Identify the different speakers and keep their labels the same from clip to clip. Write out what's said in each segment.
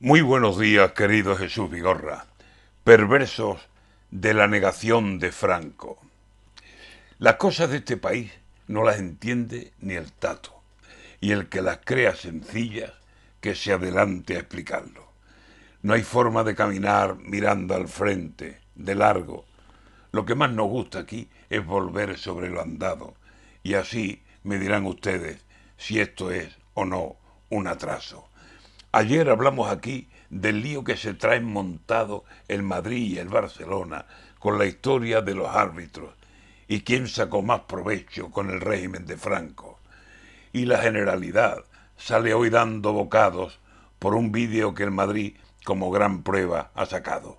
Speaker 1: Muy buenos días, querido Jesús Vigorra. Perversos de la negación de Franco. Las cosas de este país no las entiende ni el tato, y el que las crea sencillas, que se adelante a explicarlo. No hay forma de caminar mirando al frente, de largo. Lo que más nos gusta aquí es volver sobre lo andado, y así me dirán ustedes si esto es o no un atraso. Ayer hablamos aquí del lío que se traen montado el Madrid y el Barcelona con la historia de los árbitros y quién sacó más provecho con el régimen de Franco. Y la generalidad sale hoy dando bocados por un vídeo que el Madrid como gran prueba ha sacado.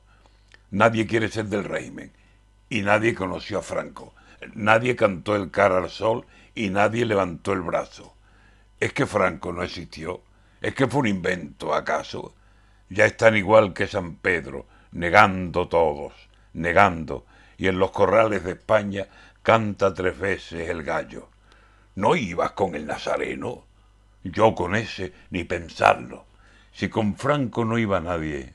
Speaker 1: Nadie quiere ser del régimen y nadie conoció a Franco. Nadie cantó el cara al sol y nadie levantó el brazo. ¿Es que Franco no existió? ¿Es que fue un invento, acaso? Ya están igual que San Pedro, negando todos, negando, y en los corrales de España canta tres veces el gallo. ¿No ibas con el Nazareno? Yo con ese, ni pensarlo. Si con Franco no iba nadie,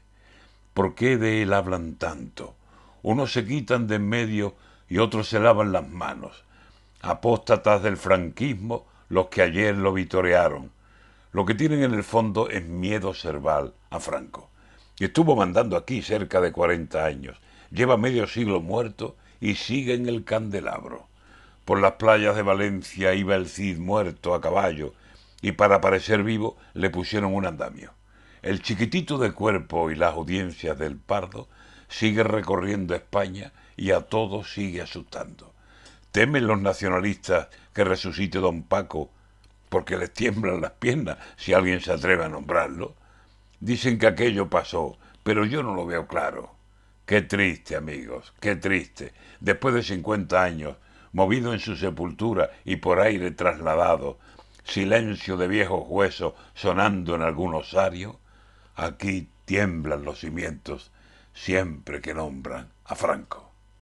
Speaker 1: ¿por qué de él hablan tanto? Unos se quitan de en medio y otros se lavan las manos. Apóstatas del franquismo los que ayer lo vitorearon lo que tienen en el fondo es miedo cerval a Franco. Estuvo mandando aquí cerca de 40 años, lleva medio siglo muerto y sigue en el candelabro. Por las playas de Valencia iba el Cid muerto a caballo y para parecer vivo le pusieron un andamio. El chiquitito de cuerpo y las audiencias del Pardo sigue recorriendo España y a todos sigue asustando. ¿Temen los nacionalistas que resucite don Paco porque les tiemblan las piernas si alguien se atreve a nombrarlo. Dicen que aquello pasó, pero yo no lo veo claro. Qué triste, amigos, qué triste. Después de cincuenta años, movido en su sepultura y por aire trasladado, silencio de viejos huesos sonando en algún osario, aquí tiemblan los cimientos siempre que nombran a Franco.